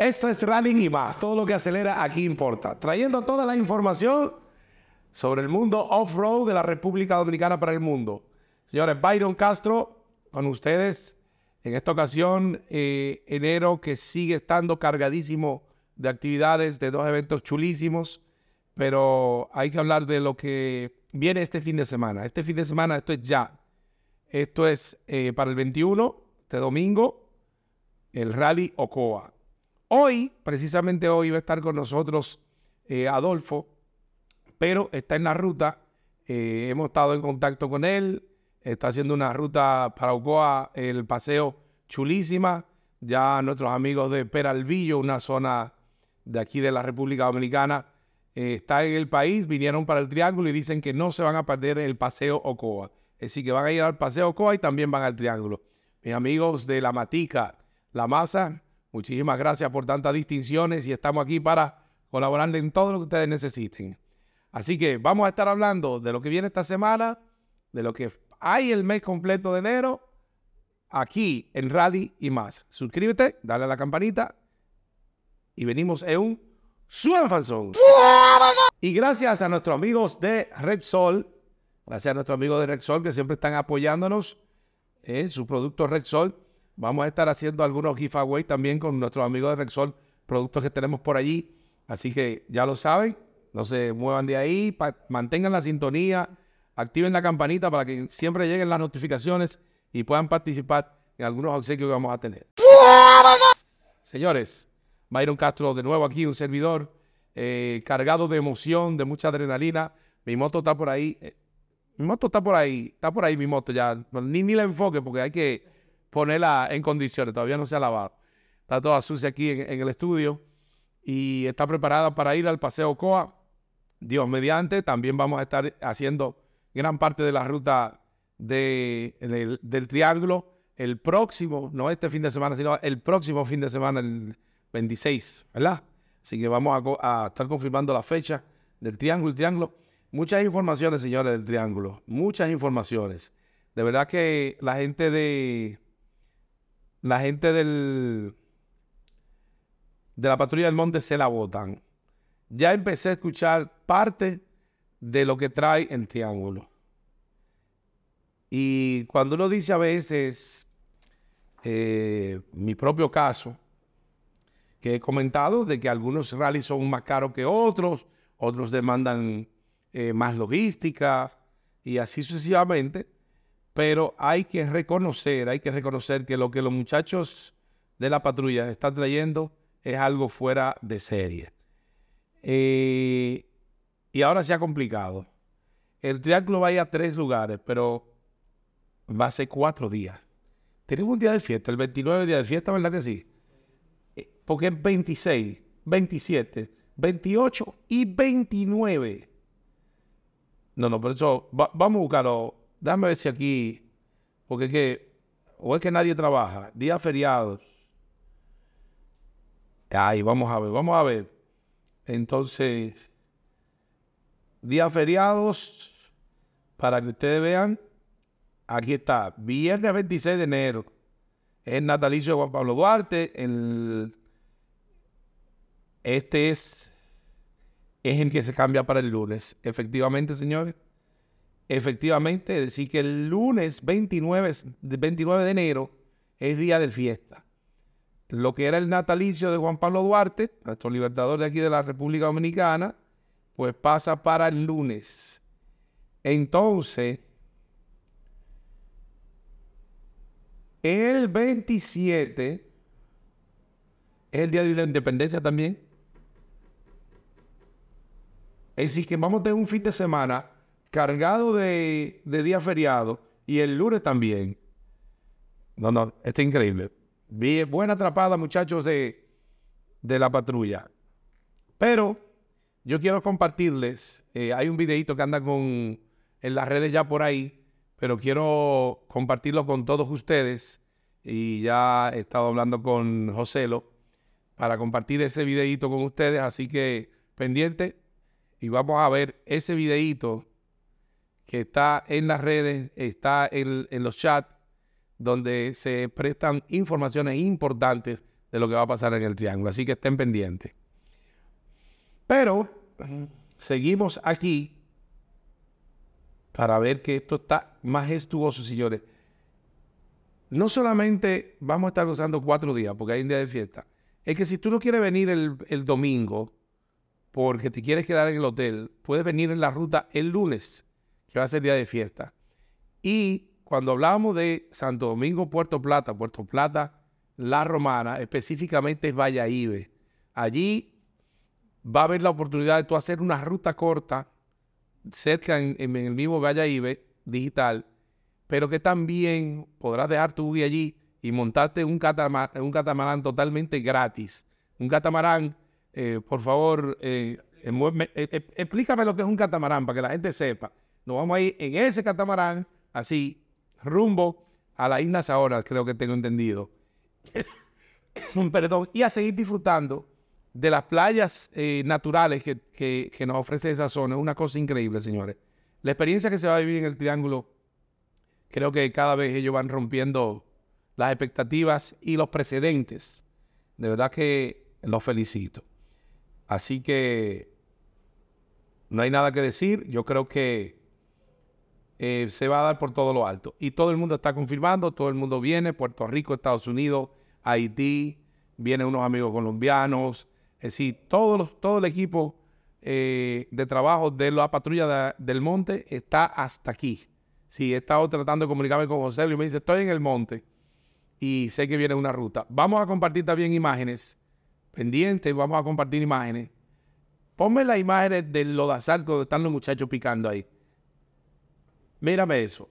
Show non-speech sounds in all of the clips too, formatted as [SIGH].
Esto es Rally y más. Todo lo que acelera aquí importa. Trayendo toda la información sobre el mundo off-road de la República Dominicana para el mundo. Señores, Byron Castro con ustedes. En esta ocasión, eh, enero que sigue estando cargadísimo de actividades, de dos eventos chulísimos, pero hay que hablar de lo que viene este fin de semana. Este fin de semana, esto es ya. Esto es eh, para el 21 de domingo, el Rally Ocoa. Hoy, precisamente hoy, va a estar con nosotros eh, Adolfo, pero está en la ruta. Eh, hemos estado en contacto con él. Está haciendo una ruta para Ocoa, el paseo chulísima. Ya nuestros amigos de Peralvillo, una zona de aquí de la República Dominicana, eh, está en el país, vinieron para el Triángulo y dicen que no se van a perder el paseo Ocoa. Es decir, que van a ir al paseo Ocoa y también van al Triángulo. Mis amigos de La Matica, La Masa, Muchísimas gracias por tantas distinciones y estamos aquí para colaborar en todo lo que ustedes necesiten. Así que vamos a estar hablando de lo que viene esta semana, de lo que hay el mes completo de enero, aquí en Rally y más. Suscríbete, dale a la campanita y venimos en un Fanzón. Y gracias a nuestros amigos de Repsol, gracias a nuestros amigos de Repsol que siempre están apoyándonos en su producto Repsol Vamos a estar haciendo algunos giveaways también con nuestros amigos de Rexol, productos que tenemos por allí. Así que ya lo saben, no se muevan de ahí, mantengan la sintonía, activen la campanita para que siempre lleguen las notificaciones y puedan participar en algunos obsequios que vamos a tener. Señores, Byron Castro de nuevo aquí, un servidor eh, cargado de emoción, de mucha adrenalina. Mi moto está por ahí. Eh, mi moto está por ahí, está por ahí mi moto ya. Ni, ni la enfoque porque hay que ponerla en condiciones. Todavía no se ha lavado. Está toda sucia aquí en, el estudio y está preparada para ir al Paseo Coa. Dios mediante, también vamos a estar haciendo gran parte de la ruta de, del Triángulo el próximo, no este fin de semana, sino el próximo fin de semana, el 26, ¿verdad? Así que vamos a, a estar confirmando la fecha del Triángulo. El Triángulo, muchas informaciones, señores, del Triángulo, muchas informaciones. De verdad que la gente de, la gente del, de la patrulla del monte se la votan. Ya empecé a escuchar parte de lo que trae el triángulo. Y cuando uno dice a veces, eh, mi propio caso, que he comentado de que algunos rallies son más caros que otros, otros demandan eh, más logística y así sucesivamente. Pero hay que reconocer, hay que reconocer que lo que los muchachos de la patrulla están trayendo es algo fuera de serie. Eh, y ahora se ha complicado. El triángulo va a ir a tres lugares, pero va a ser cuatro días. Tenemos un día de fiesta, el 29 día de fiesta, ¿verdad que sí? Eh, porque es 26, 27, 28 y 29. No, no, por eso vamos a buscarlo Déjame ver si aquí, porque es que, o es que nadie trabaja, días feriados. Ay, vamos a ver, vamos a ver. Entonces, días feriados, para que ustedes vean, aquí está, viernes 26 de enero, es natalicio de Juan Pablo Duarte, este es, es el que se cambia para el lunes. Efectivamente, señores. Efectivamente, decir que el lunes 29, 29 de enero es día de fiesta. Lo que era el natalicio de Juan Pablo Duarte, nuestro libertador de aquí de la República Dominicana, pues pasa para el lunes. Entonces, el 27 es el día de la independencia también. Es decir, que vamos a tener un fin de semana cargado de, día feriado y el lunes también. No, no, esto es increíble. Buena atrapada, muchachos de, de la patrulla. Pero yo quiero compartirles, eh, hay un videito que anda con, en las redes ya por ahí, pero quiero compartirlo con todos ustedes. Y ya he estado hablando con Joselo para compartir ese videito con ustedes, así que pendiente y vamos a ver ese videito que está en las redes, está en, los chats, donde se prestan informaciones importantes de lo que va a pasar en el triángulo. Así que estén pendientes. Pero seguimos aquí para ver que esto está majestuoso, señores. No solamente vamos a estar usando cuatro días, porque hay un día de fiesta. Es que si tú no quieres venir el, el domingo, porque te quieres quedar en el hotel, puedes venir en la ruta el lunes, que va a ser día de fiesta. Y cuando hablamos de Santo Domingo, Puerto Plata, Puerto Plata, La Romana, específicamente es Valladolid. Allí va a haber la oportunidad de tú hacer una ruta corta cerca en, el mismo Valladolid digital, pero que también podrás dejar tu guía allí y montarte un catamarán, un catamarán totalmente gratis. Un catamarán, eh, por favor, eh, eh, explícame lo que es un catamarán para que la gente sepa. Nos vamos a ir en ese catamarán, así, rumbo a la isla Saona, creo que tengo entendido. [COUGHS] Perdón, y a seguir disfrutando de las playas naturales que, que, nos ofrece esa zona. Es una cosa increíble, señores. La experiencia que se va a vivir en el Triángulo, creo que cada vez ellos van rompiendo las expectativas y los precedentes. De verdad que los felicito. Así que no hay nada que decir. Yo creo que eh, se va a dar por todo lo alto. Y todo el mundo está confirmando, todo el mundo viene, Puerto Rico, Estados Unidos, Haití, vienen unos amigos colombianos, es decir, todos todo el equipo eh, de trabajo de la patrulla del monte está hasta aquí. Sí, he estado tratando de comunicarme con José y me dice, estoy en el monte y sé que viene una ruta. Vamos a compartir también imágenes pendientes, vamos a compartir imágenes. Ponme las imágenes del lodazal donde están los muchachos picando ahí. Mírame eso.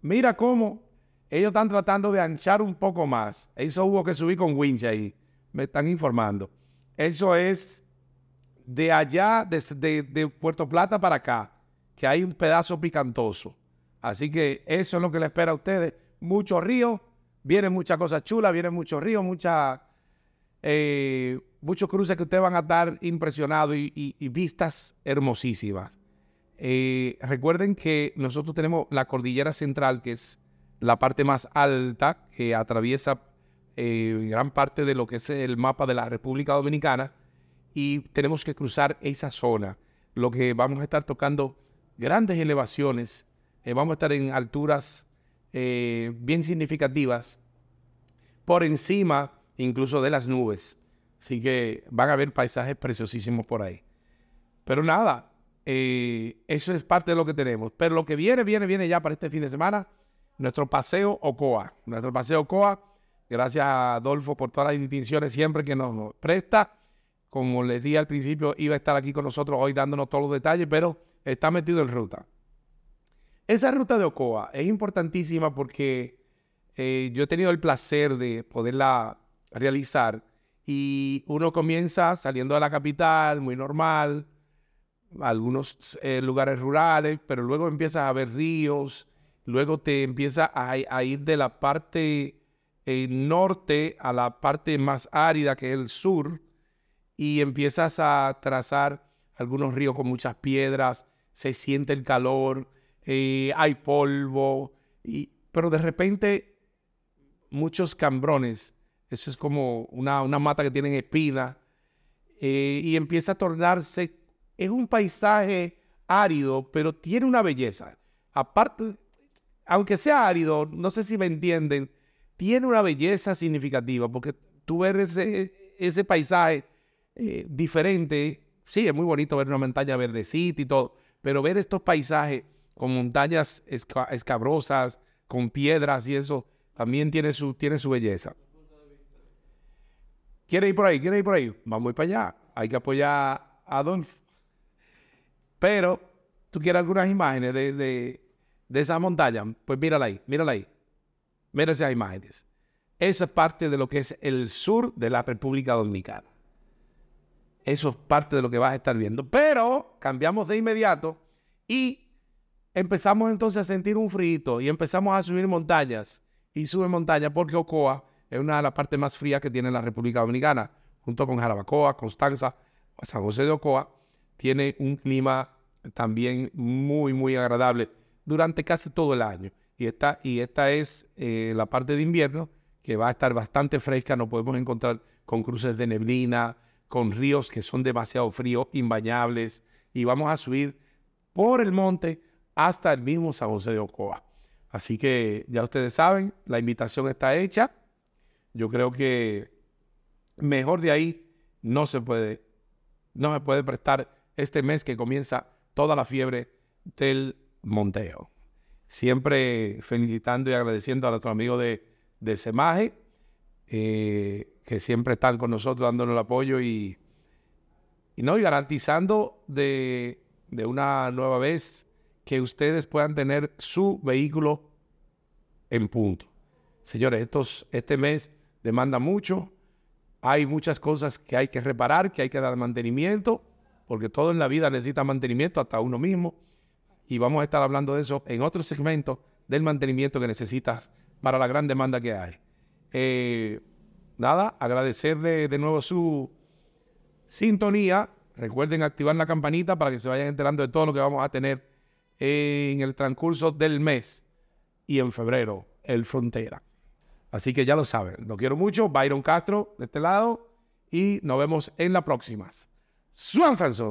Mira cómo ellos están tratando de anchar un poco más. Eso hubo que subir con winch ahí. Me están informando. Eso es de allá, de, Puerto Plata para acá, que hay un pedazo picantoso. Así que eso es lo que le espera a ustedes. Mucho río, vienen muchas cosas chulas, vienen muchos ríos, muchas, eh, muchos cruces que ustedes van a estar impresionados y vistas hermosísimas. Eh, recuerden que nosotros tenemos la cordillera central, que es la parte más alta, que atraviesa eh, gran parte de lo que es el mapa de la República Dominicana, y tenemos que cruzar esa zona, lo que vamos a estar tocando grandes elevaciones, eh, vamos a estar en alturas bien significativas, por encima incluso de las nubes. Así que van a haber paisajes preciosísimos por ahí. Pero nada, eh, eso es parte de lo que tenemos. Pero lo que viene, viene, viene ya para este fin de semana, nuestro paseo Ocoa. Nuestro paseo Ocoa, gracias a Adolfo por todas las distinciones siempre que nos presta. Como les dije al principio, iba a estar aquí con nosotros hoy dándonos todos los detalles, pero está metido en ruta. Esa ruta de Ocoa es importantísima porque eh, yo he tenido el placer de poderla realizar y uno comienza saliendo de la capital, muy normal, algunos eh, lugares rurales, pero luego empiezas a ver ríos, luego te empiezas a, ir de la parte eh, norte a la parte más árida que es el sur y empiezas a trazar algunos ríos con muchas piedras, se siente el calor, eh, hay polvo, y, pero de repente muchos cambrones, eso es como una, una mata que tienen espinas, y empieza a tornarse es un paisaje árido, pero tiene una belleza. Aparte, aunque sea árido, no sé si me entienden, tiene una belleza significativa, porque tú ves ese, paisaje eh, diferente, sí, es muy bonito ver una montaña verdecita y todo, pero ver estos paisajes con montañas escabrosas, con piedras y eso, también tiene su, tiene su belleza. ¿Quiere ir por ahí? ¿Quiere ir por ahí? Vamos a ir para allá. Hay que apoyar a Adolfo. Pero tú quieres algunas imágenes de, de, esa montaña, pues mírala ahí, mírala ahí. Mira esas imágenes. Eso es parte de lo que es el sur de la República Dominicana. Eso es parte de lo que vas a estar viendo. Pero cambiamos de inmediato y empezamos entonces a sentir un frío y empezamos a subir montañas. Y sube montañas porque Ocoa es una de las partes más frías que tiene la República Dominicana, junto con Jarabacoa, Constanza, San José de Ocoa tiene un clima también muy, muy agradable durante casi todo el año. Y esta, y esta es eh, la parte de invierno que va a estar bastante fresca, no podemos encontrar con cruces de neblina, con ríos que son demasiado fríos, imbañables, y vamos a subir por el monte hasta el mismo San José de Ocoa. Así que ya ustedes saben, la invitación está hecha. Yo creo que mejor de ahí no se puede, no se puede prestar este mes que comienza toda la fiebre del monteo. Siempre felicitando y agradeciendo a nuestro amigo de, de eh, que siempre están con nosotros dándonos el apoyo y, y, ¿no? y garantizando de, de una nueva vez que ustedes puedan tener su vehículo en punto. Señores, este mes demanda mucho. Hay muchas cosas que hay que reparar, que hay que dar mantenimiento, porque todo en la vida necesita mantenimiento, hasta uno mismo. Y vamos a estar hablando de eso en otro segmento del mantenimiento que necesitas para la gran demanda que hay. Eh, nada, agradecerle de nuevo su sintonía. Recuerden activar la campanita para que se vayan enterando de todo lo que vamos a tener en el transcurso del mes y en febrero, el Frontera. Así que ya lo saben, lo quiero mucho. Byron Castro de este lado y nos vemos en 十万分手。